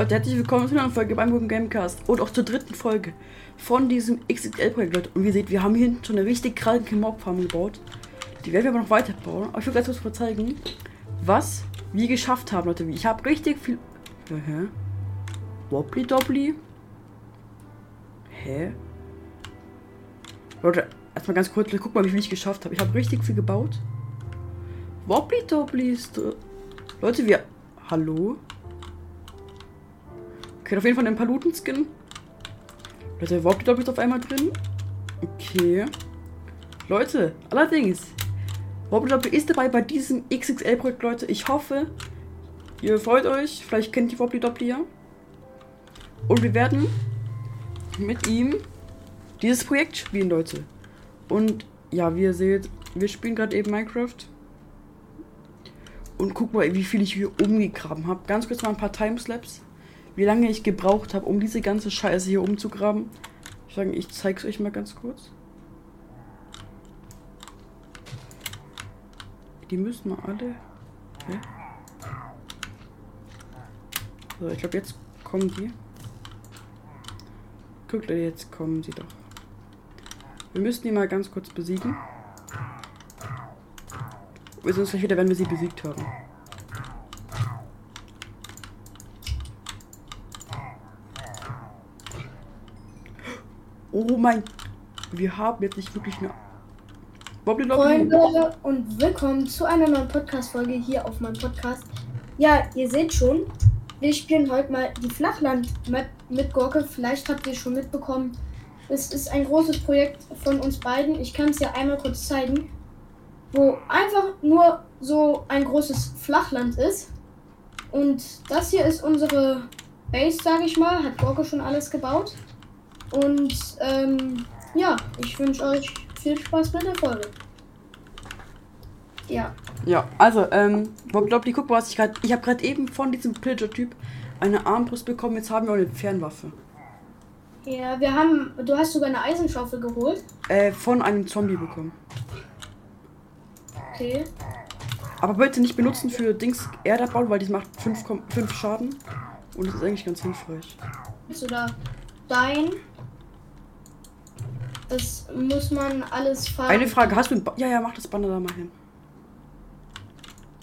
Leute, herzlich willkommen zu einer Folge beim Guten Gamecast und auch zur dritten Folge von diesem XXL-Projekt. Und wie ihr seht, wir haben hier schon eine richtig kranke Mob-Farm gebaut. Die werden wir aber noch weiter bauen. Aber ich will ganz kurz zeigen, was wir geschafft haben, Leute. Ich habe richtig viel... Hä? Wobbly Dobbly? Hä? Leute, erstmal ganz kurz, guck mal, wie viel ich geschafft habe. Ich habe richtig viel gebaut. Wobbly Dobbly ist... Leute, wir... Hallo? Okay, auf jeden Fall einen Paluten-Skin. Leute, Dobbly ist auf einmal drin. Okay. Leute, allerdings, Wobbly Dobbly ist dabei bei diesem XXL-Projekt, Leute. Ich hoffe, ihr freut euch. Vielleicht kennt ihr Wobbly Dobbly ja. Und wir werden mit ihm dieses Projekt spielen, Leute. Und ja, wie ihr seht, wir spielen gerade eben Minecraft. Und guck mal, wie viel ich hier umgegraben habe. Ganz kurz mal ein paar Timeslaps. Wie lange ich gebraucht habe, um diese ganze Scheiße hier umzugraben. Ich sage, ich zeig's euch mal ganz kurz. Die müssen mal alle. Okay. So, ich glaube, jetzt kommen die. Guckt, jetzt kommen sie doch. Wir müssen die mal ganz kurz besiegen. Wir sind uns gleich wieder, wenn wir sie besiegt haben. Oh mein... Wir haben jetzt nicht wirklich. Wobbly Freunde und willkommen zu einer neuen Podcast-Folge hier auf meinem Podcast. Ja, ihr seht schon, wir spielen heute mal die Flachland-Map mit Gorke. Vielleicht habt ihr schon mitbekommen. Es ist ein großes Projekt von uns beiden. Ich kann es ja einmal kurz zeigen. Wo einfach nur so ein großes Flachland ist. Und das hier ist unsere Base, sage ich mal. Hat Gorke schon alles gebaut. Und ähm, ja, ich wünsche euch viel Spaß mit der Folge. Ja. Ja, also, ähm, glaub, die guck mal, was ich gerade. Ich habe gerade eben von diesem Pillager-Typ eine Armbrust bekommen. Jetzt haben wir auch eine Fernwaffe. Ja, wir haben. Du hast sogar eine Eisenschaufel geholt? Äh, von einem Zombie bekommen. Okay. Aber bitte nicht benutzen für Dings Erdabbau, weil die macht 5 Schaden. Und das ist eigentlich ganz hilfreich. Willst du da dein? Das muss man alles fahren. Eine Frage, hast du ein ba Ja, ja, mach das Banner da mal hin.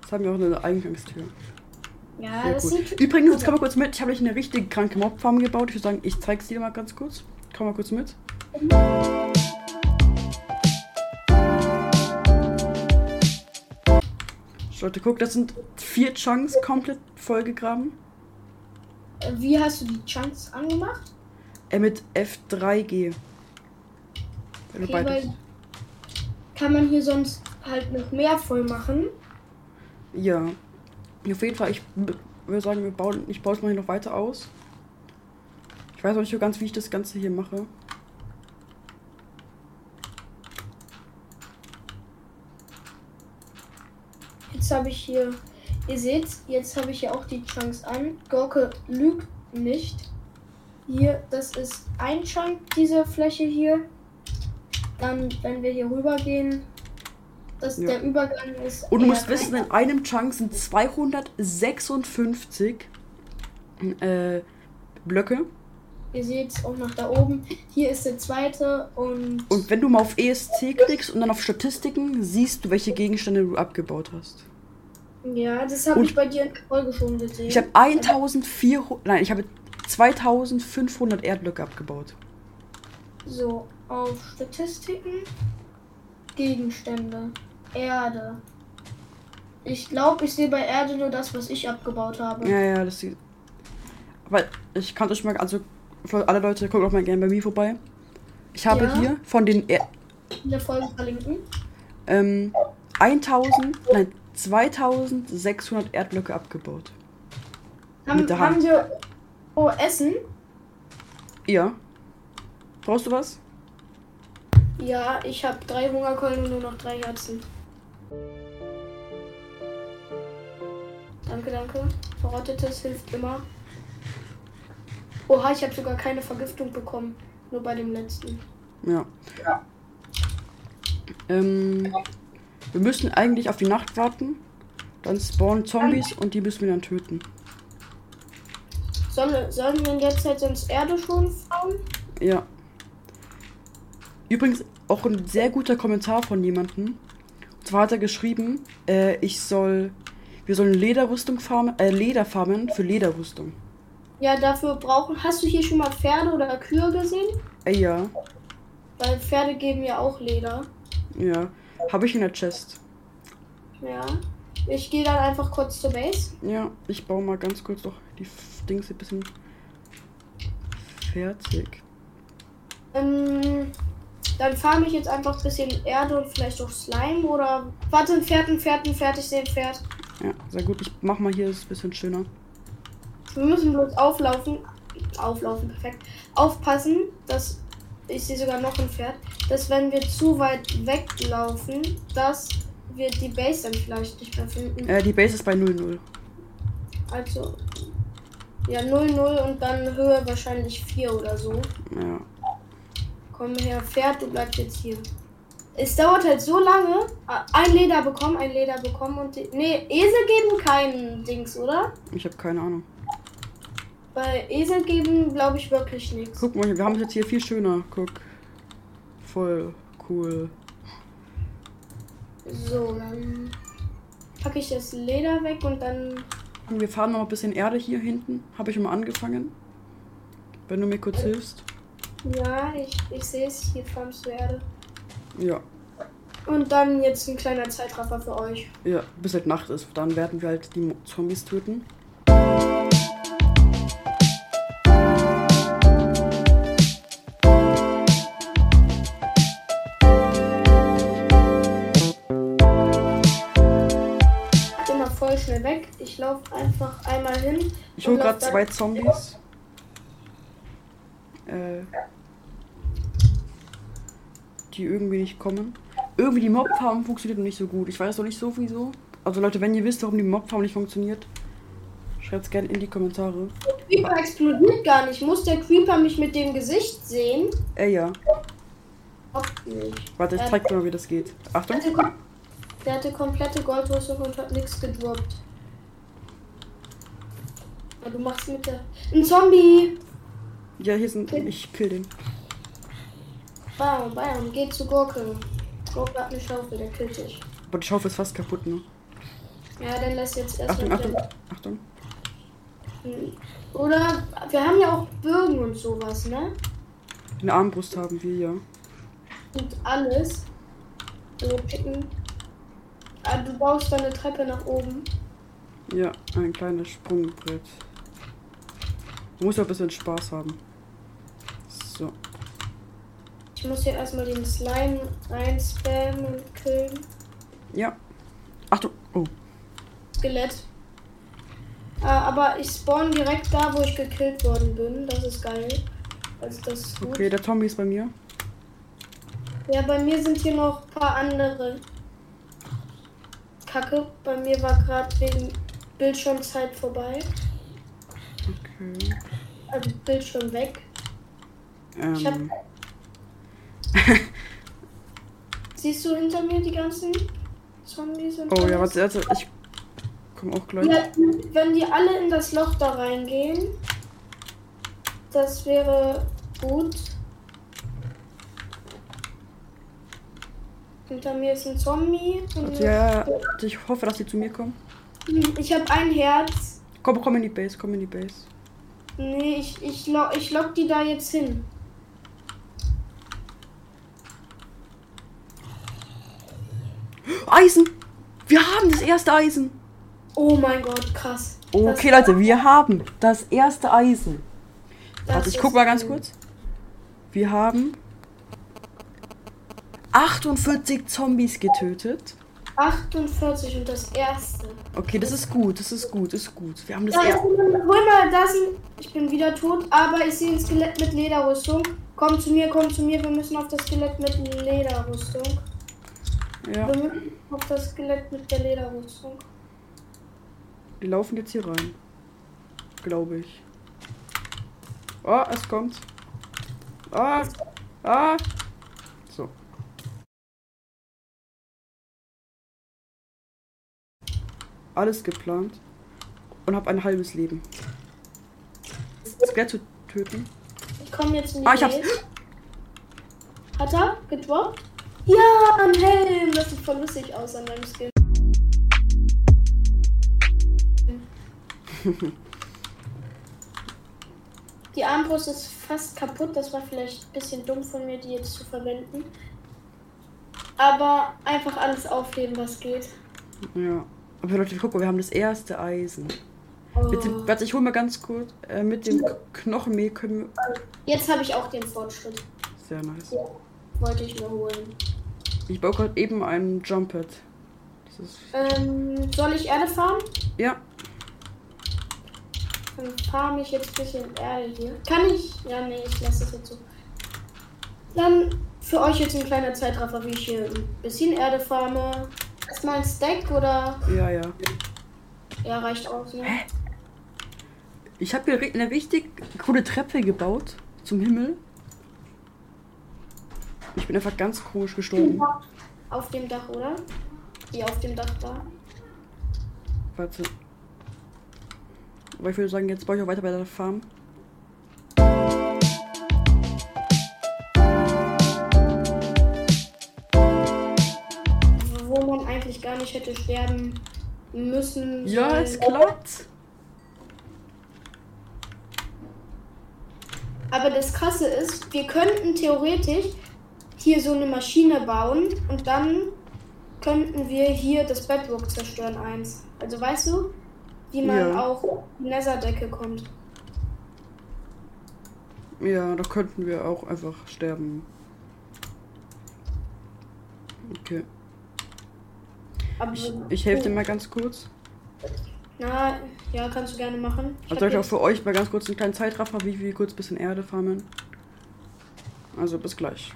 Jetzt haben wir auch eine Eingangstür. Ja, Sehr das gut. sieht Übrigens, jetzt komm mal kurz mit. Ich habe euch eine richtig kranke Mobfarm gebaut. Ich würde sagen, ich zeig's dir mal ganz kurz. Komm mal kurz mit. Leute, guck, das sind vier Chunks komplett vollgegraben. Wie hast du die Chunks angemacht? Äh, mit F3G. Okay, kann man hier sonst halt noch mehr voll machen? Ja. Auf jeden Fall, ich würde sagen, wir bauen, ich baue es mal hier noch weiter aus. Ich weiß auch nicht so ganz, wie ich das Ganze hier mache. Jetzt habe ich hier, ihr seht, jetzt habe ich hier auch die Chunks an. Gorke lügt nicht. Hier, das ist ein Chunk, diese Fläche hier. Dann, wenn wir hier rüber gehen, dass ja. der Übergang ist. Und du musst wissen, in einem Chunk sind 256 äh, Blöcke. Ihr seht es auch nach da oben. Hier ist der zweite und. Und wenn du mal auf ESC klickst und dann auf Statistiken, siehst du, welche Gegenstände du abgebaut hast. Ja, das habe ich bei dir in der Folge schon gesehen. Ich habe 1400. Nein, ich habe 2500 Erdblöcke abgebaut. So, auf Statistiken. Gegenstände. Erde. Ich glaube, ich sehe bei Erde nur das, was ich abgebaut habe. Ja, ja, das sieht. Aber ich kann euch mal, also für alle Leute, guckt auch mal gerne bei mir vorbei. Ich habe ja. hier von den er in der Folge verlinken. Ähm, 1000, nein, 2600 Erdblöcke abgebaut. Haben, haben wir oh, Essen? Ja. Brauchst du was? Ja, ich habe drei Hungerkeulen und nur noch drei Herzen. Danke, danke. Verrottetes hilft immer. Oha, ich habe sogar keine Vergiftung bekommen. Nur bei dem letzten. Ja. ja. Ähm, wir müssen eigentlich auf die Nacht warten. Dann spawnen Zombies und die müssen wir dann töten. Sollen, sollen wir in der Zeit sonst Erde schon fahren? Ja. Übrigens auch ein sehr guter Kommentar von jemandem. Und zwar hat er geschrieben, äh, ich soll, wir sollen Lederrüstung farmen, äh, Leder farmen für Lederrüstung. Ja, dafür brauchen. Hast du hier schon mal Pferde oder Kühe gesehen? Äh, ja, Weil Pferde geben ja auch Leder. ja. Habe ich in der Chest. Ja. Ich gehe dann einfach kurz zur Base. Ja, ich baue mal ganz kurz noch die Dings ein bisschen fertig. Ähm, dann farme ich jetzt einfach ein bisschen Erde und vielleicht auch Slime oder. Warte, ein Pferd, ein Pferd, ein Pferd, ich sehe ein Pferd. Ja, sehr gut. Ich mach mal hier das ein bisschen schöner. Wir müssen bloß auflaufen. Auflaufen, perfekt. Aufpassen, dass. Ich sehe sogar noch ein Pferd. Dass wenn wir zu weit weglaufen, dass wir die Base dann vielleicht nicht mehr finden. Äh, die Base ist bei 0-0. Also. Ja, 0-0 und dann Höhe wahrscheinlich 4 oder so. Ja. Komm her, Pferd, du bleibst jetzt hier. Es dauert halt so lange. Ah, Ein Leder bekommen, ein Leder bekommen und die. Nee, Esel geben keinen Dings, oder? Ich habe keine Ahnung. Bei Esel geben, glaube ich, wirklich nichts. Guck mal, wir haben es jetzt hier viel schöner. Guck. Voll cool. So, dann packe ich das Leder weg und dann. Und wir fahren noch ein bisschen Erde hier hinten. Habe ich schon mal angefangen. Wenn du mir kurz hilfst. Ja, ich, ich sehe es, hier farmst du Erde. Ja. Und dann jetzt ein kleiner Zeitraffer für euch. Ja, bis halt Nacht ist. Dann werden wir halt die Zombies töten. Ich bin mal voll schnell weg. Ich laufe einfach einmal hin. Ich hole gerade zwei Zombies. Die irgendwie nicht kommen. Irgendwie die Mobfarm funktioniert noch nicht so gut. Ich weiß noch nicht so wieso. Also Leute, wenn ihr wisst, warum die Mobfarm nicht funktioniert, schreibt es gerne in die Kommentare. Creeper explodiert gar nicht. Muss der Creeper mich mit dem Gesicht sehen? Äh, ja. Warte, ich Äh, zeig dir mal, wie das geht. Der Achtung. hatte, kom- der hatte komplette Goldrüstung und hat nichts gedroppt. Du machst mit der. Ein Zombie! Ja, hier sind. Ich kill den. Bam, bam, geht zu Gurke. Gurke hat eine Schaufel, der killt dich. Aber die Schaufel ist fast kaputt, ne? Ja, dann lass jetzt Achtung, erstmal Achtung, wieder. Achtung. Hm. Oder wir haben ja auch Bögen und sowas, ne? Eine Armbrust haben wir, ja. Und alles. Also picken. Ah, du baust dann eine Treppe nach oben. Ja, ein kleines Sprungbrett. Man muss ja ein bisschen Spaß haben. So. Ich muss hier erstmal den Slime reinspammen und killen. Ja. Achtung. Oh. Skelett. Ah, aber ich spawn direkt da, wo ich gekillt worden bin. Das ist geil. Also das ist gut. Okay, der Zombie ist bei mir. Ja, bei mir sind hier noch ein paar andere. Kacke. Bei mir war gerade wegen Bildschirmzeit vorbei. Okay. Also Bildschirm weg. Ich hab- Ähm, Siehst du hinter mir die ganzen Zombies und oh ja, alles? warte, warte, ich komme auch gleich. Ja, wenn die alle in das Loch da reingehen, das wäre gut. Hinter mir ist ein Zombie. Warte, ja, ja, ja. Ich hoffe, dass sie zu mir kommen. Ich habe ein Herz. Komm, komm in die Base, komm in die Base. Nee, ich, ich, lock, ich lock die da jetzt hin. Eisen! Wir haben das erste Eisen! Oh mein Gott, krass. Okay, Das- Leute, wir haben das erste Eisen. das Warte, ich guck mal ganz kurz. Wir haben 48 Zombies getötet. 48 und das erste. Okay, das ist gut, das ist gut, das ist gut. Wir haben das Da erste. hol das. Ich bin wieder tot, aber ich sehe ein Skelett mit Lederrüstung. Komm zu mir, komm zu mir. Wir müssen auf das Skelett mit Lederrüstung. Ja, Wir auf das Skelett mit der Lederrüstung. die laufen jetzt hier rein. Glaube ich. Oh, es kommt. Ah, ah. So. Alles geplant. Und habe ein halbes Leben. Skelett zu töten. Ich komme jetzt in die Ah, ich hab's. Hat er gedroppt? Ja, ein Helm. Das sieht voll lustig aus an meinem Skin. Die Armbrust ist fast kaputt. Das war vielleicht ein bisschen dumm von mir, die jetzt zu verwenden. Aber einfach alles aufheben, was geht. Ja. Aber Leute, guck mal, wir haben das erste Eisen. Oh. Mit dem, warte, ich hol mal ganz kurz. Äh, mit dem Knochenmehl können wir. Jetzt habe ich auch den Fortschritt. Sehr nice. Wollte ich mir holen. Ich baue gerade eben einen Jumpet. Ähm, soll ich Erde farmen? Ja, Dann farme ich jetzt ein bisschen Erde hier. Kann ich? Ja, nee, ich lasse das jetzt so. Dann für euch jetzt ein kleiner Zeitraffer, wie ich hier ein bisschen Erde farme. Erstmal ein Stack oder. ja, ja. Ja, reicht aus, ne? Ich habe hier eine richtig coole Treppe gebaut zum Himmel. Ich bin einfach ganz komisch gestorben. Auf dem Dach, oder? Wie auf dem Dach da. Warte. Aber ich würde sagen, jetzt baue ich auch weiter bei der Farm. Wo man eigentlich gar nicht hätte sterben müssen. Ja, es klappt. Aber das Krasse ist, wir könnten theoretisch hier so eine Maschine bauen und dann könnten wir hier das Bedrock zerstören eins. Also weißt du, wie man Ja. auf die Netherdecke kommt. Ja, da könnten wir auch einfach sterben. Okay. Aber Ich, ich helfe dir mal ganz kurz. Na, ja, kannst du gerne machen. Ich Also soll ich auch für euch mal ganz kurz einen kleinen Zeitraffer, wie wir kurz ein bisschen Erde farmen. Also bis gleich.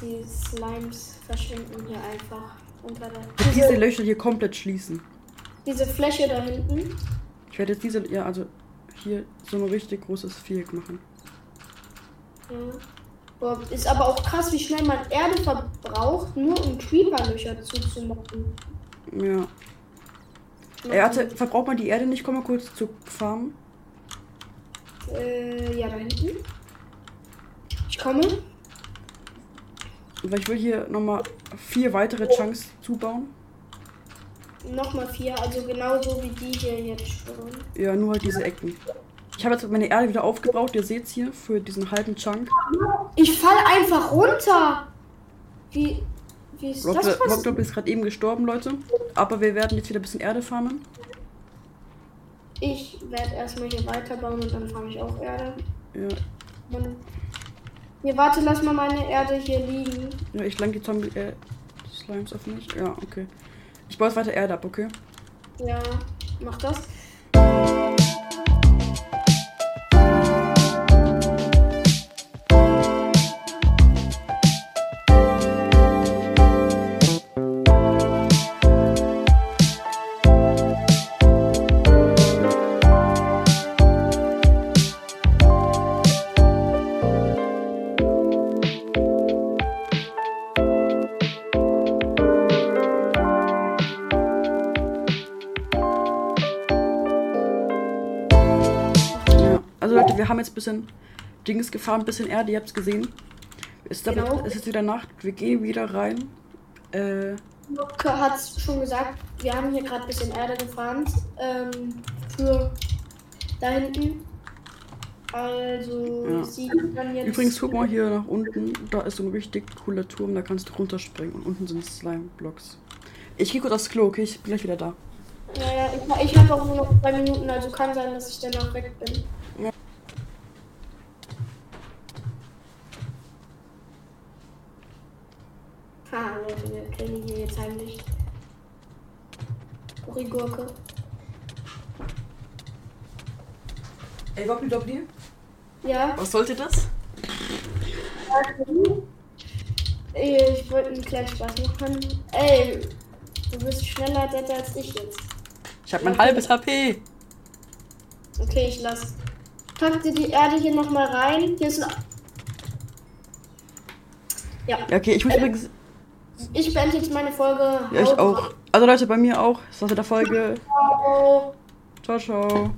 Die Slimes verschwinden hier einfach unter der. Diese Löcher hier komplett schließen. Diese Fläche da hinten. Ich werde jetzt diese, ja, also hier so ein richtig großes Viereck machen. Ja. Boah, ist aber auch krass, wie schnell man Erde verbraucht, nur um Creeper-Löcher zuzumachen. Ja. Er hatte, verbraucht man die Erde nicht? Komm mal kurz zu Farm. Äh, ja, da hinten. Ich komme. Weil ich will hier nochmal vier weitere Chunks zubauen. Nochmal vier, also genauso wie die hier jetzt schon. Ja, nur halt diese Ecken. Ich habe jetzt meine Erde wieder aufgebraucht. Ihr seht's hier für diesen halben Chunk. Ich fall einfach runter! Wie. Wie ist das passiert? Rockdop ist gerade eben gestorben, Leute. Aber wir werden jetzt wieder ein bisschen Erde farmen. Ich werde erstmal hier weiterbauen und dann fange ich auch Erde. Ja, Dann- Hier, warte, lass mal meine Erde hier liegen. ja ich lang die Zombie äh, Slimes auf mich. Ja, okay. Ich baue jetzt weiter Erde ab, okay? Ja, mach das. Wir haben jetzt ein bisschen Dings gefahren, ein bisschen Erde, ihr gesehen. Es ist, aber, Genau. es ist wieder Nacht, wir gehen wieder rein. Äh, Luke hat schon gesagt, wir haben hier gerade ein bisschen Erde gefahren. Ähm, für da hinten. Also, Ja. sie dann jetzt. übrigens, guck mal hier nach unten, da ist so ein richtig cooler Turm, da kannst du runterspringen und unten sind Slime-Blocks. Ich gehe kurz aufs Klo, okay? Ich bin gleich wieder da. Ja, ja, ich, ich habe auch nur noch zwei Minuten, also kann sein, dass ich danach weg bin. Ja. Ha, Leute, wir killen hier jetzt heimlich. Gurke. Ey, Wobbly Dobbly, Ja, was sollte das? ich wollte einen kleinen Spaß machen. Ey, du bist schneller Dead als ich jetzt. Ich habe mein halbes HP. Okay, ich lass. Pack dir die Erde hier nochmal rein. Hier ist ein. Ja, okay, ich muss übrigens. ich beende jetzt meine Folge. Ja, ich auch. Also Leute, bei mir auch. Das war's mit der Folge. rein. Ciao, ciao.